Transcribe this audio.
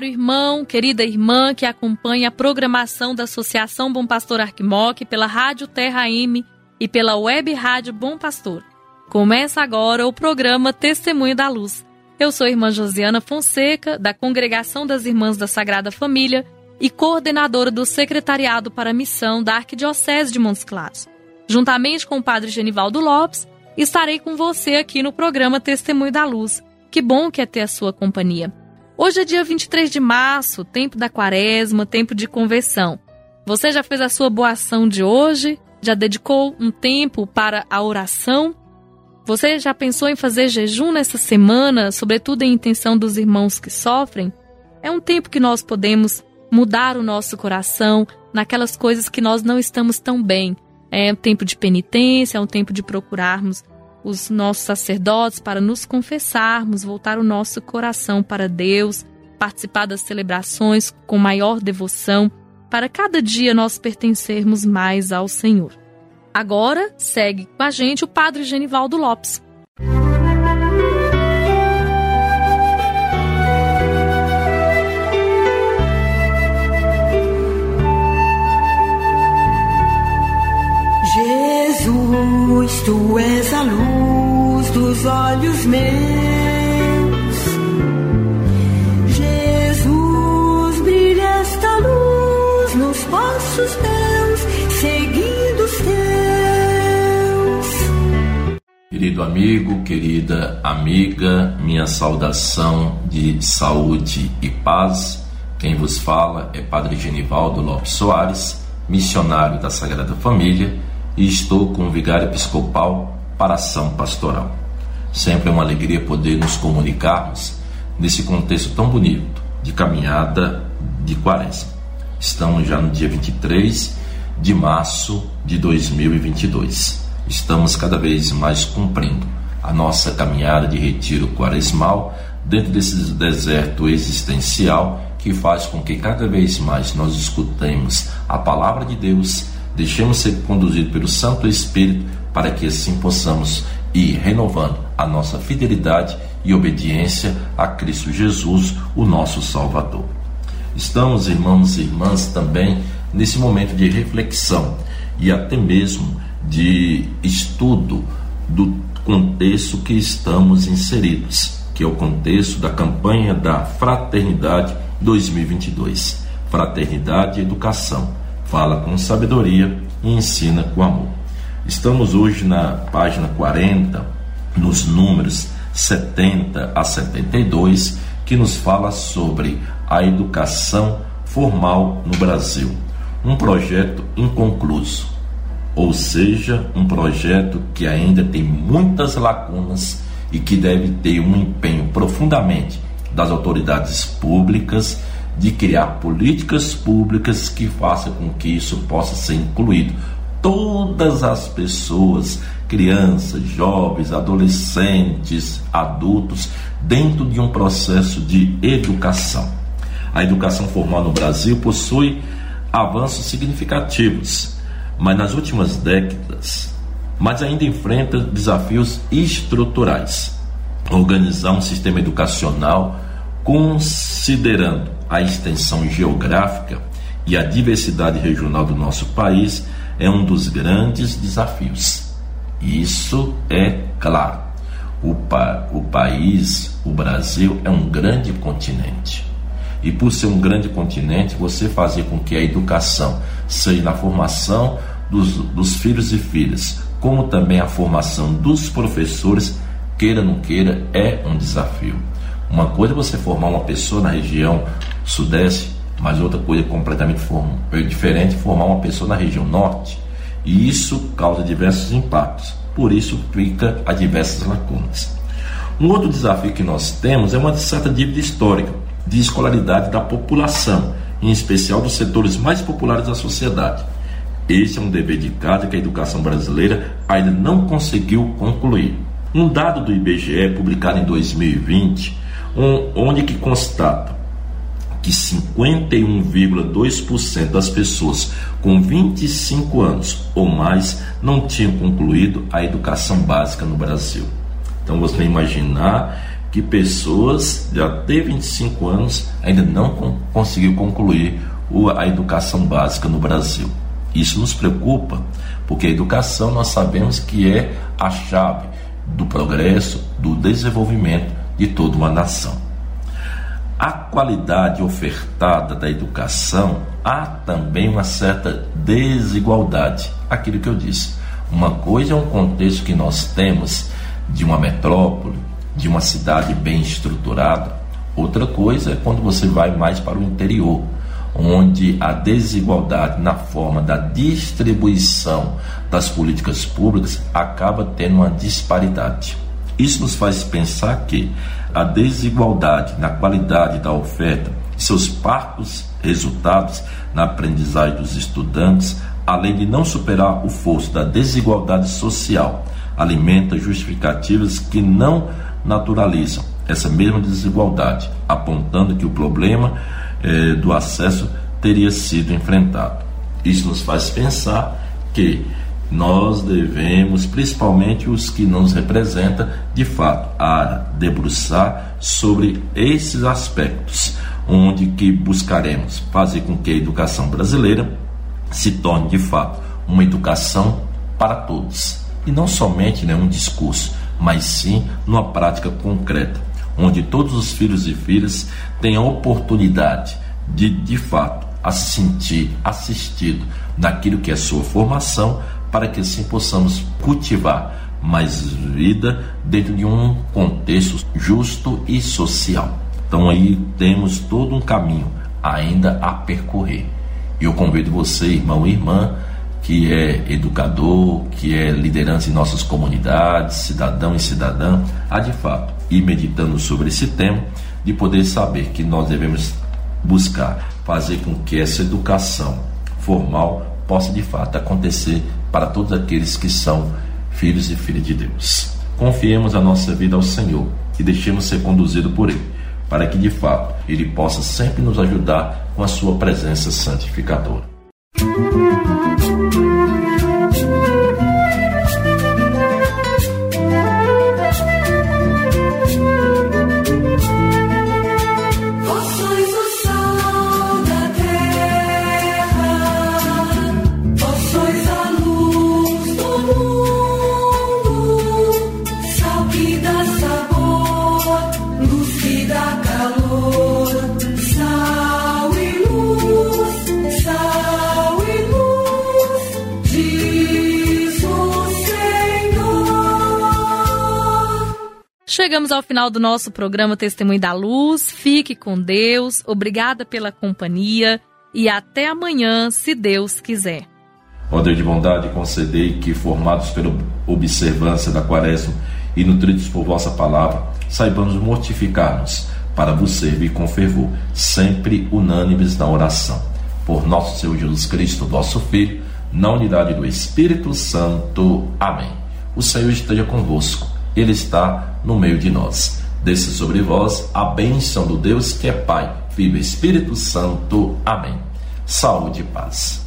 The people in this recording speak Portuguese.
Caro irmão, querida irmã que acompanha a programação da Associação Bom Pastor Arquimoc pela Rádio Terra M e pela Web Rádio Bom Pastor. Começa agora o programa Testemunho da Luz. Eu sou a irmã Josiana Fonseca, da Congregação das Irmãs da Sagrada Família e coordenadora do Secretariado para a Missão da Arquidiocese de Montes Claros. Juntamente com o Padre Genivaldo Lopes, estarei com você aqui no programa Testemunho da Luz. Que bom que é ter a sua companhia. Hoje é dia 23 de março, tempo da quaresma, tempo de conversão. Você já fez a sua boa ação de hoje? Já dedicou um tempo para a oração? Você já pensou em fazer jejum nessa semana, sobretudo em intenção dos irmãos que sofrem? É um tempo que nós podemos mudar o nosso coração naquelas coisas que nós não estamos tão bem. É um tempo de penitência, é um tempo de procurarmos os nossos sacerdotes para nos confessarmos, voltar o nosso coração para Deus, participar das celebrações com maior devoção, para cada dia nós pertencermos mais ao Senhor. Agora segue com a gente o Padre Genivaldo Lopes. Jesus, tu és a luz olhos meus. Jesus, brilha esta luz nos passos meus, seguindo os teus. Querido amigo, querida amiga, minha saudação de saúde e paz. Quem vos fala é Padre Genivaldo Lopes Soares, missionário da Sagrada Família, e estou com o vigário episcopal para ação pastoral. Sempre é uma alegria poder nos comunicarmos nesse contexto tão bonito de caminhada de quaresma. Estamos já no dia 23 de março de 2022. Estamos cada vez mais cumprindo a nossa caminhada de retiro quaresmal dentro desse deserto existencial que faz com que cada vez mais nós escutemos a palavra de Deus, deixemos ser conduzidos pelo Santo Espírito para que assim possamos ir renovando a nossa fidelidade e obediência a Cristo Jesus, o nosso Salvador. Estamos, irmãos e irmãs, também nesse momento de reflexão e até mesmo de estudo do contexto que estamos inseridos, que é o contexto da campanha da Fraternidade 2022. Fraternidade e educação. Fala com sabedoria e ensina com amor. Estamos hoje na página 40, nos números 70 a 72, que nos fala sobre a educação formal no Brasil. Um projeto inconcluso, ou seja, um projeto que ainda tem muitas lacunas e que deve ter um empenho profundamente das autoridades públicas de criar políticas públicas que façam com que isso possa ser incluído. Todas as pessoas, crianças, jovens, adolescentes, adultos, dentro de um processo de educação. A educação formal no Brasil possui avanços significativos, mas nas últimas décadas, mas ainda enfrenta desafios estruturais. Organizar um sistema educacional considerando a extensão geográfica e a diversidade regional do nosso país é um dos grandes desafios. Isso é claro. O, pa o país, o Brasil, é um grande continente. E por ser um grande continente, você fazer com que a educação seja na formação dos, dos filhos e filhas, como também a formação dos professores, queira ou não queira, é um desafio. Uma coisa é você formar uma pessoa na região sudeste, mas outra coisa é completamente é diferente formar uma pessoa na região norte. E isso causa diversos impactos. Por isso fica a diversas lacunas. Um outro desafio que nós temos é uma certa dívida histórica de escolaridade da população, em especial dos setores mais populares da sociedade. Este é um dever de casa que a educação brasileira ainda não conseguiu concluir. Um dado do IBGE publicado em 2020, onde que constata que 51,2% das pessoas com 25 anos ou mais não tinham concluído a educação básica no Brasil. Então você imaginar que pessoas já de 25 anos ainda não conseguiu concluir a educação básica no Brasil. Isso nos preocupa, porque a educação nós sabemos que é a chave do progresso, do desenvolvimento de toda uma nação. A qualidade ofertada da educação há também uma certa desigualdade. Aquilo que eu disse. Uma coisa é um contexto que nós temos de uma metrópole, de uma cidade bem estruturada. Outra coisa é quando você vai mais para o interior, onde a desigualdade na forma da distribuição das políticas públicas acaba tendo uma disparidade. Isso nos faz pensar que a desigualdade na qualidade da oferta e seus parcos resultados na aprendizagem dos estudantes, além de não superar o fosso da desigualdade social, alimenta justificativas que não naturalizam essa mesma desigualdade, apontando que o problema eh, do acesso teria sido enfrentado. Isso nos faz pensar que nós devemos, principalmente os que nos representam, de fato, a debruçar sobre esses aspectos, onde que buscaremos fazer com que a educação brasileira se torne de fato uma educação para todos. E não somente né, um discurso, mas sim numa prática concreta, onde todos os filhos e filhas tenham oportunidade de, de fato, a se sentir assistido naquilo que é sua formação, para que assim possamos cultivar mais vida dentro de um contexto justo e social. Então aí temos todo um caminho ainda a percorrer. E eu convido você, irmão e irmã, que é educador, que é liderança em nossas comunidades, cidadão e cidadã, a de fato ir meditando sobre esse tema, de poder saber que nós devemos buscar fazer com que essa educação formal possa de fato acontecer para todos aqueles que são filhos e filhas de Deus. Confiemos a nossa vida ao Senhor e deixemos ser conduzido por Ele, para que de fato Ele possa sempre nos ajudar com a sua presença santificadora. Chegamos ao final do nosso programa Testemunho da Luz. Fique com Deus. Obrigada pela companhia e até amanhã, se Deus quiser. Ó Deus de bondade, concedei que, formados pela observância da quaresma e nutridos por vossa palavra, saibamos mortificar-nos para vos servir com fervor, sempre unânimes na oração. Por nosso Senhor Jesus Cristo, vosso Filho, na unidade do Espírito Santo. Amém. O Senhor esteja convosco. Ele está no meio de nós. Desça sobre vós a bênção do Deus que é Pai, Filho e Espírito Santo. Amém. Saúde e paz.